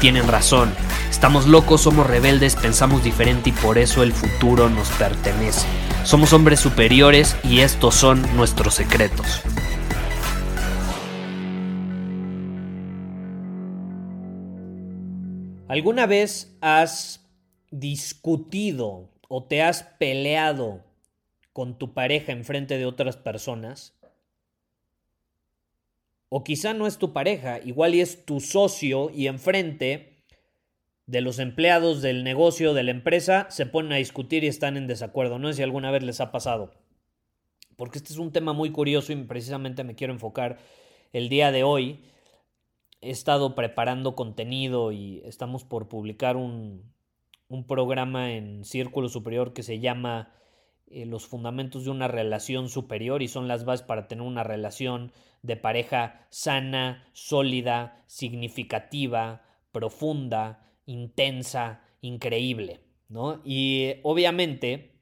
tienen razón. Estamos locos, somos rebeldes, pensamos diferente y por eso el futuro nos pertenece. Somos hombres superiores y estos son nuestros secretos. ¿Alguna vez has discutido o te has peleado con tu pareja en frente de otras personas? O quizá no es tu pareja, igual y es tu socio y enfrente de los empleados del negocio, de la empresa, se ponen a discutir y están en desacuerdo. No sé si alguna vez les ha pasado. Porque este es un tema muy curioso y precisamente me quiero enfocar el día de hoy. He estado preparando contenido y estamos por publicar un, un programa en Círculo Superior que se llama eh, Los Fundamentos de una Relación Superior y son las bases para tener una relación de pareja sana, sólida, significativa, profunda, intensa, increíble. ¿no? Y obviamente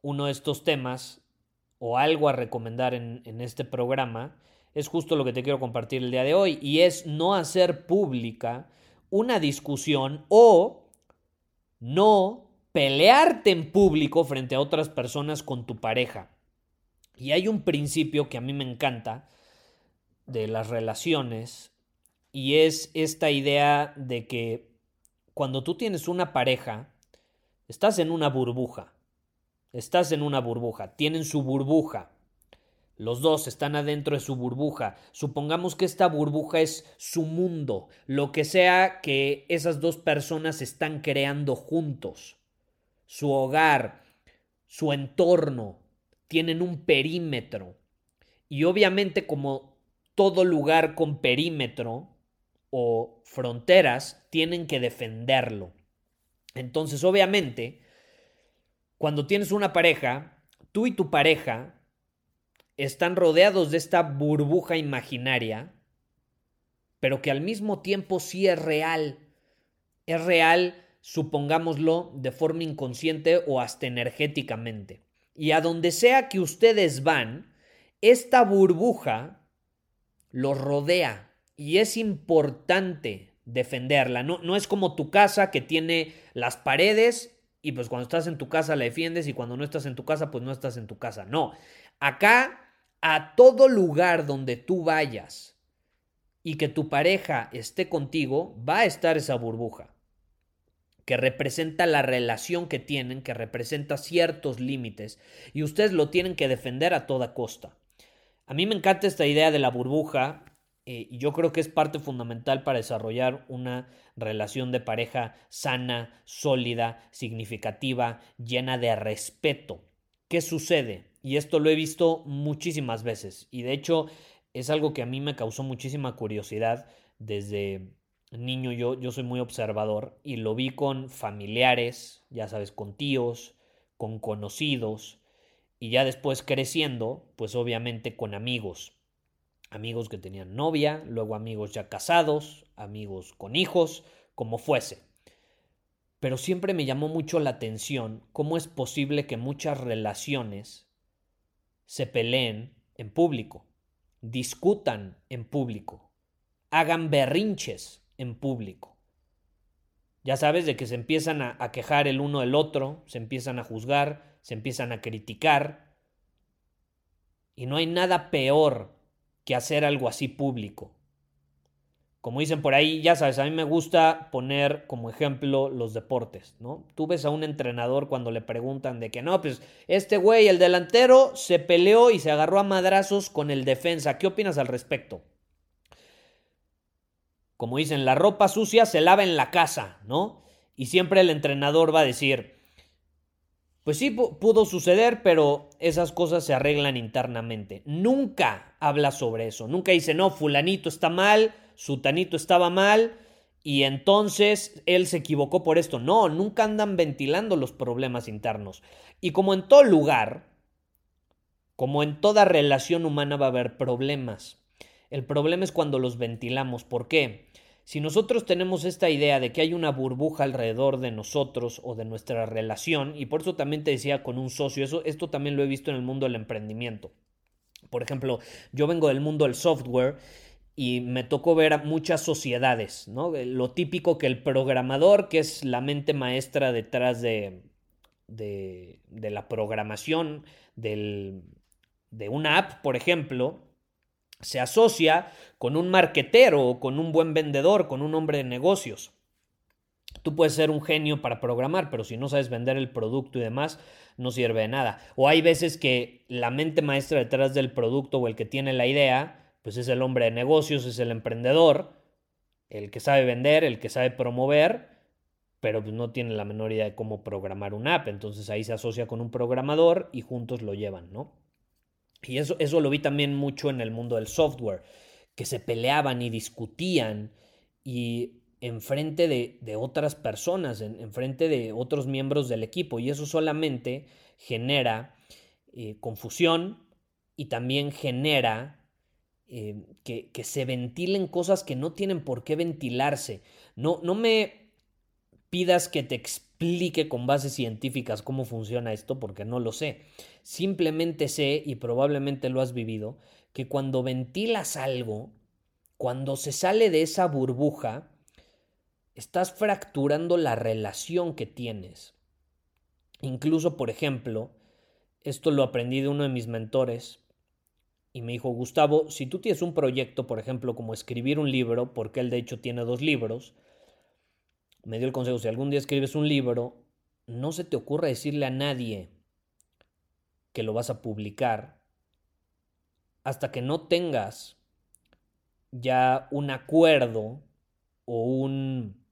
uno de estos temas o algo a recomendar en, en este programa es justo lo que te quiero compartir el día de hoy y es no hacer pública una discusión o no pelearte en público frente a otras personas con tu pareja. Y hay un principio que a mí me encanta de las relaciones y es esta idea de que cuando tú tienes una pareja, estás en una burbuja. Estás en una burbuja, tienen su burbuja. Los dos están adentro de su burbuja. Supongamos que esta burbuja es su mundo, lo que sea que esas dos personas están creando juntos. Su hogar, su entorno, tienen un perímetro. Y obviamente como todo lugar con perímetro o fronteras, tienen que defenderlo. Entonces, obviamente, cuando tienes una pareja, tú y tu pareja están rodeados de esta burbuja imaginaria, pero que al mismo tiempo sí es real. Es real, supongámoslo, de forma inconsciente o hasta energéticamente. Y a donde sea que ustedes van, esta burbuja los rodea y es importante defenderla. No, no es como tu casa que tiene las paredes y pues cuando estás en tu casa la defiendes y cuando no estás en tu casa pues no estás en tu casa. No, acá a todo lugar donde tú vayas y que tu pareja esté contigo, va a estar esa burbuja que representa la relación que tienen, que representa ciertos límites, y ustedes lo tienen que defender a toda costa. A mí me encanta esta idea de la burbuja, eh, y yo creo que es parte fundamental para desarrollar una relación de pareja sana, sólida, significativa, llena de respeto. ¿Qué sucede? Y esto lo he visto muchísimas veces. Y de hecho es algo que a mí me causó muchísima curiosidad desde niño. Yo, yo soy muy observador y lo vi con familiares, ya sabes, con tíos, con conocidos. Y ya después creciendo, pues obviamente con amigos. Amigos que tenían novia, luego amigos ya casados, amigos con hijos, como fuese. Pero siempre me llamó mucho la atención cómo es posible que muchas relaciones se peleen en público, discutan en público, hagan berrinches en público. Ya sabes de que se empiezan a, quejar el uno del otro, se empiezan a juzgar, se empiezan a criticar. Y no hay nada peor que hacer algo así público. Como dicen por ahí, ya sabes, a mí me gusta poner como ejemplo los deportes, ¿no? Tú ves a un entrenador cuando le preguntan de que no, pues este güey, el delantero, se peleó y se agarró a madrazos con el defensa. ¿Qué opinas al respecto? Como dicen, la ropa sucia se lava en la casa, ¿no? Y siempre el entrenador va a decir, pues sí, pudo suceder, pero esas cosas se arreglan internamente. Nunca habla sobre eso. Nunca dice, no, fulanito está mal, sutanito estaba mal, y entonces él se equivocó por esto. No, nunca andan ventilando los problemas internos. Y como en todo lugar, como en toda relación humana va a haber problemas. El problema es cuando los ventilamos. ¿Por qué? Si nosotros tenemos esta idea de que hay una burbuja alrededor de nosotros o de nuestra relación, y por eso también te decía con un socio, eso, esto también lo he visto en el mundo del emprendimiento. Por ejemplo, yo vengo del mundo del software y me tocó ver muchas sociedades, ¿no? Lo típico que el programador, que es la mente maestra detrás de, la programación de una app, por ejemplo, se asocia con un marquetero o con un buen vendedor, con un hombre de negocios. Tú puedes ser un genio para programar, pero si no sabes vender el producto y demás, no sirve de nada. O hay veces que la mente maestra detrás del producto o el que tiene la idea, pues es el hombre de negocios, es el emprendedor, el que sabe vender, el que sabe promover, pero pues no tiene la menor idea de cómo programar una app. Entonces ahí se asocia con un programador y juntos lo llevan, ¿no? Y eso, eso lo vi también mucho en el mundo del software, que se peleaban y discutían y enfrente de, de otras personas, en, frente de otros miembros del equipo. Y eso solamente genera eh, confusión y también genera eh, que, que, se ventilen cosas que no tienen por qué ventilarse. No, no me pidas que te explique con bases científicas cómo funciona esto, porque no lo sé. Simplemente sé, y probablemente lo has vivido, que cuando ventilas algo, cuando se sale de esa burbuja, estás fracturando la relación que tienes. Incluso, por ejemplo, esto lo aprendí de uno de mis mentores, y me dijo, Gustavo, si tú tienes un proyecto, por ejemplo, como escribir un libro, porque él de hecho tiene dos libros, me dio el consejo, si algún día escribes un libro, no se te ocurra decirle a nadie que lo vas a publicar hasta que no tengas ya un acuerdo o un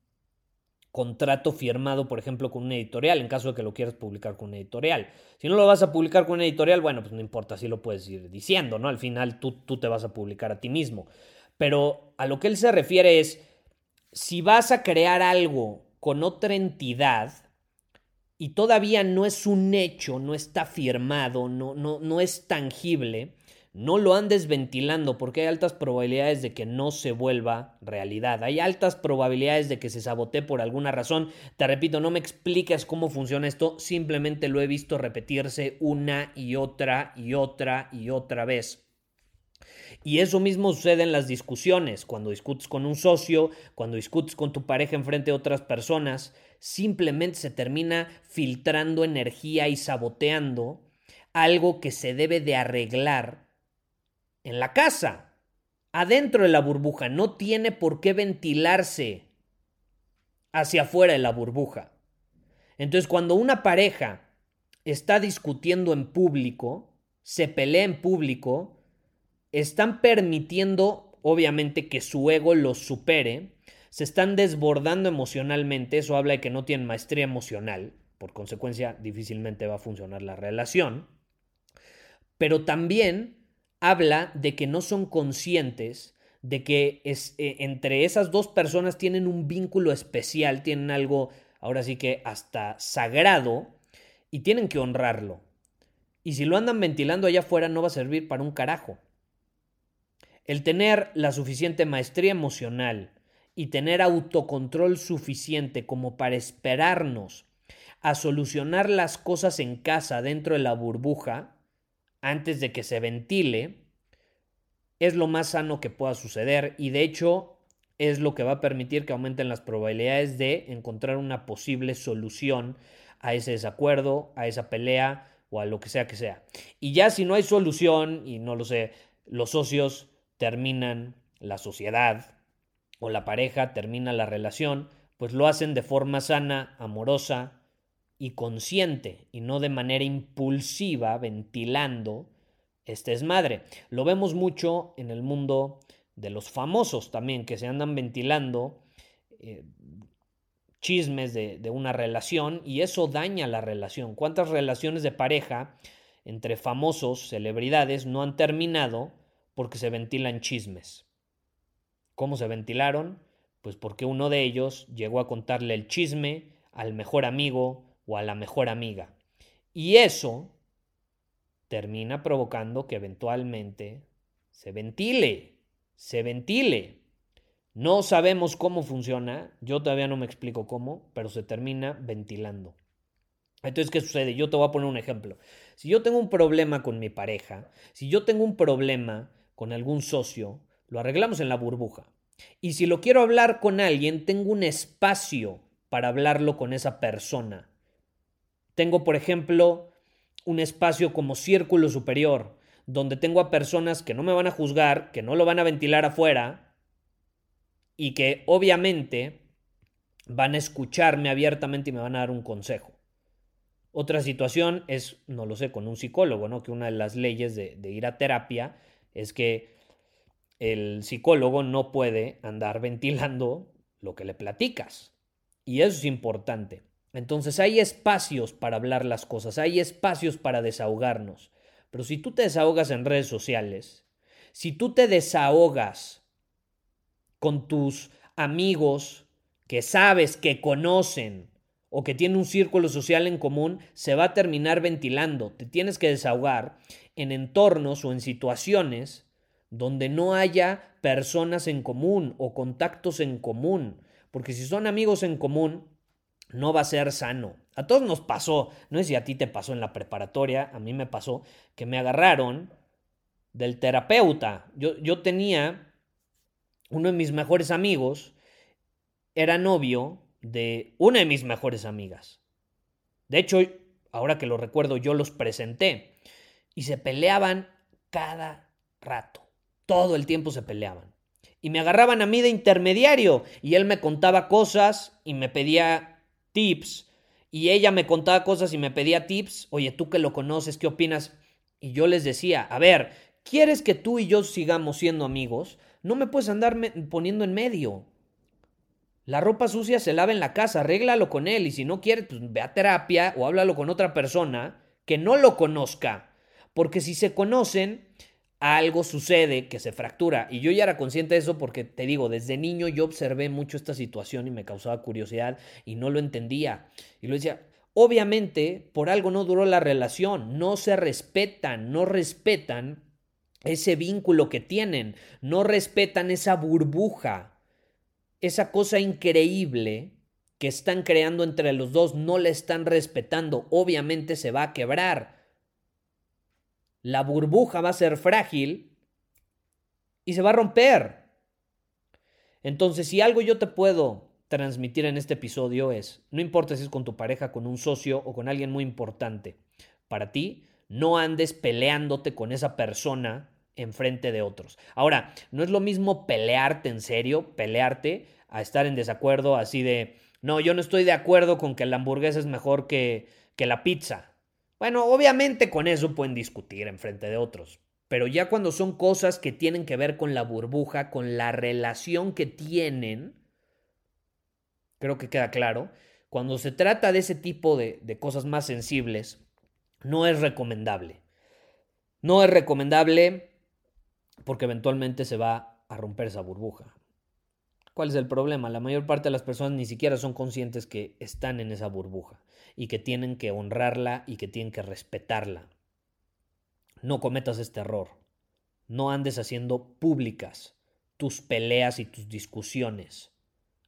contrato firmado, por ejemplo, con una editorial, en caso de que lo quieras publicar con una editorial. Si no lo vas a publicar con una editorial, bueno, pues no importa, así lo puedes ir diciendo, ¿no? Al final tú, tú te vas a publicar a ti mismo. Pero a lo que él se refiere es, si vas a crear algo con otra entidad, y todavía no es un hecho, no está firmado, no, no, no es tangible, no lo andes ventilando porque hay altas probabilidades de que no se vuelva realidad. Hay altas probabilidades de que se sabotee por alguna razón. Te repito, no me expliques cómo funciona esto, simplemente lo he visto repetirse una y otra y otra y otra vez. Y eso mismo sucede en las discusiones, cuando discutes con un socio, cuando discutes con tu pareja enfrente de otras personas, simplemente se termina filtrando energía y saboteando algo que se debe de arreglar en la casa, adentro de la burbuja, no tiene por qué ventilarse hacia afuera de la burbuja. Entonces, cuando una pareja está discutiendo en público, se pelea en público, están permitiendo, obviamente, que su ego los supere, se están desbordando emocionalmente, eso habla de que no tienen maestría emocional, por consecuencia difícilmente va a funcionar la relación, pero también habla de que no son conscientes de que eh, entre esas dos personas tienen un vínculo especial, tienen algo, ahora sí que hasta sagrado, y tienen que honrarlo. Y si lo andan ventilando allá afuera no va a servir para un carajo. El tener la suficiente maestría emocional y tener autocontrol suficiente como para esperarnos a solucionar las cosas en casa dentro de la burbuja antes de que se ventile, es lo más sano que pueda suceder y de hecho es lo que va a permitir que aumenten las probabilidades de encontrar una posible solución a ese desacuerdo, a esa pelea o a lo que sea que sea. Y ya si no hay solución, y no lo sé, los socios terminan la sociedad o la pareja termina la relación, pues lo hacen de forma sana, amorosa y consciente y no de manera impulsiva, ventilando este es madre. Lo vemos mucho en el mundo de los famosos también, que se andan ventilando eh, chismes de, de, una relación y eso daña la relación. ¿Cuántas relaciones de pareja entre famosos, celebridades, no han terminado porque se ventilan chismes? ¿Cómo se ventilaron? Pues porque uno de ellos llegó a contarle el chisme al mejor amigo o a la mejor amiga. Y eso termina provocando que eventualmente se ventile, se ventile. No sabemos cómo funciona, yo todavía no me explico cómo, pero se termina ventilando. Entonces, ¿qué sucede? Yo te voy a poner un ejemplo. Si yo tengo un problema con mi pareja, si yo tengo un problema con algún socio, lo arreglamos en la burbuja. Y si lo quiero hablar con alguien, tengo un espacio para hablarlo con esa persona. Tengo, por ejemplo, un espacio como círculo superior, donde tengo a personas que no me van a juzgar, que no lo van a ventilar afuera y que obviamente van a escucharme abiertamente y me van a dar un consejo. Otra situación es, no lo sé, con un psicólogo, ¿no? Que una de las leyes de, de ir a terapia es que el psicólogo no puede andar ventilando lo que le platicas. Y eso es importante. Entonces hay espacios para hablar las cosas, hay espacios para desahogarnos. Pero si tú te desahogas en redes sociales, si tú te desahogas con tus amigos que sabes, que conocen o que tienen un círculo social en común, se va a terminar ventilando. Te tienes que desahogar en entornos o en situaciones donde no haya personas en común o contactos en común. Porque si son amigos en común, no va a ser sano. A todos nos pasó, no sé si a ti te pasó en la preparatoria, a mí me pasó que me agarraron del terapeuta. Yo, yo tenía uno de mis mejores amigos, era novio de una de mis mejores amigas. De hecho, ahora que lo recuerdo, yo los presenté y se peleaban cada rato. Todo el tiempo se peleaban. Y me agarraban a mí de intermediario y él me contaba cosas y me pedía tips y ella me contaba cosas y me pedía tips, oye, tú que lo conoces, ¿qué opinas? Y yo les decía, a ver, ¿quieres que tú y yo sigamos siendo amigos? No me puedes andar poniendo en medio. La ropa sucia se lava en la casa, arréglalo con él y si no quieres, pues ve a terapia o háblalo con otra persona que no lo conozca. Porque si se conocen, algo sucede que se fractura. Y yo ya era consciente de eso porque, te digo, desde niño yo observé mucho esta situación y me causaba curiosidad y no lo entendía. Y lo decía, obviamente, por algo no duró la relación, no se respetan, no respetan ese vínculo que tienen, no respetan esa burbuja, esa cosa increíble que están creando entre los dos, no la están respetando, obviamente se va a quebrar la burbuja va a ser frágil y se va a romper. Entonces, si algo yo te puedo transmitir en este episodio es, no importa si es con tu pareja, con un socio o con alguien muy importante, para ti, no andes peleándote con esa persona en frente de otros. Ahora, no es lo mismo pelearte en serio, pelearte, a estar en desacuerdo así de, no, yo no estoy de acuerdo con que la hamburguesa es mejor que, que la pizza. Bueno, obviamente con eso pueden discutir en frente de otros, pero ya cuando son cosas que tienen que ver con la burbuja, con la relación que tienen, creo que queda claro, cuando se trata de ese tipo de, de cosas más sensibles, no es recomendable. No es recomendable porque eventualmente se va a romper esa burbuja. ¿Cuál es el problema? La mayor parte de las personas ni siquiera son conscientes que están en esa burbuja y que tienen que honrarla y que tienen que respetarla. No cometas este error. No andes haciendo públicas tus peleas y tus discusiones.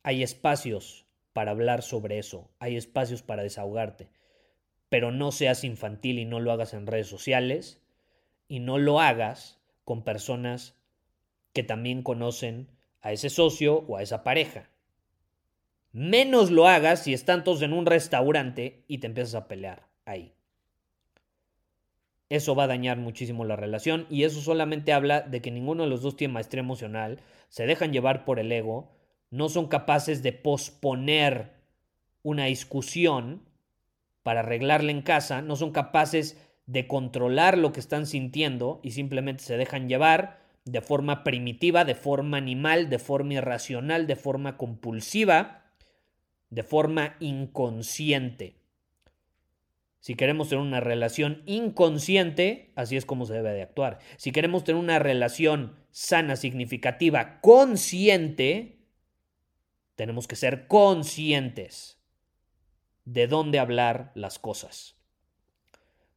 Hay espacios para hablar sobre eso, hay espacios para desahogarte, pero no seas infantil y no lo hagas en redes sociales y no lo hagas con personas que también conocen a ese socio o a esa pareja. Menos lo hagas si están todos en un restaurante y te empiezas a pelear ahí. Eso va a dañar muchísimo la relación y eso solamente habla de que ninguno de los dos tiene maestría emocional, se dejan llevar por el ego, no son capaces de posponer una discusión para arreglarla en casa, no son capaces de controlar lo que están sintiendo y simplemente se dejan llevar de forma primitiva, de forma animal, de forma irracional, de forma compulsiva, de forma inconsciente. Si queremos tener una relación inconsciente, así es como se debe de actuar. Si queremos tener una relación sana, significativa, consciente, tenemos que ser conscientes de dónde hablar las cosas.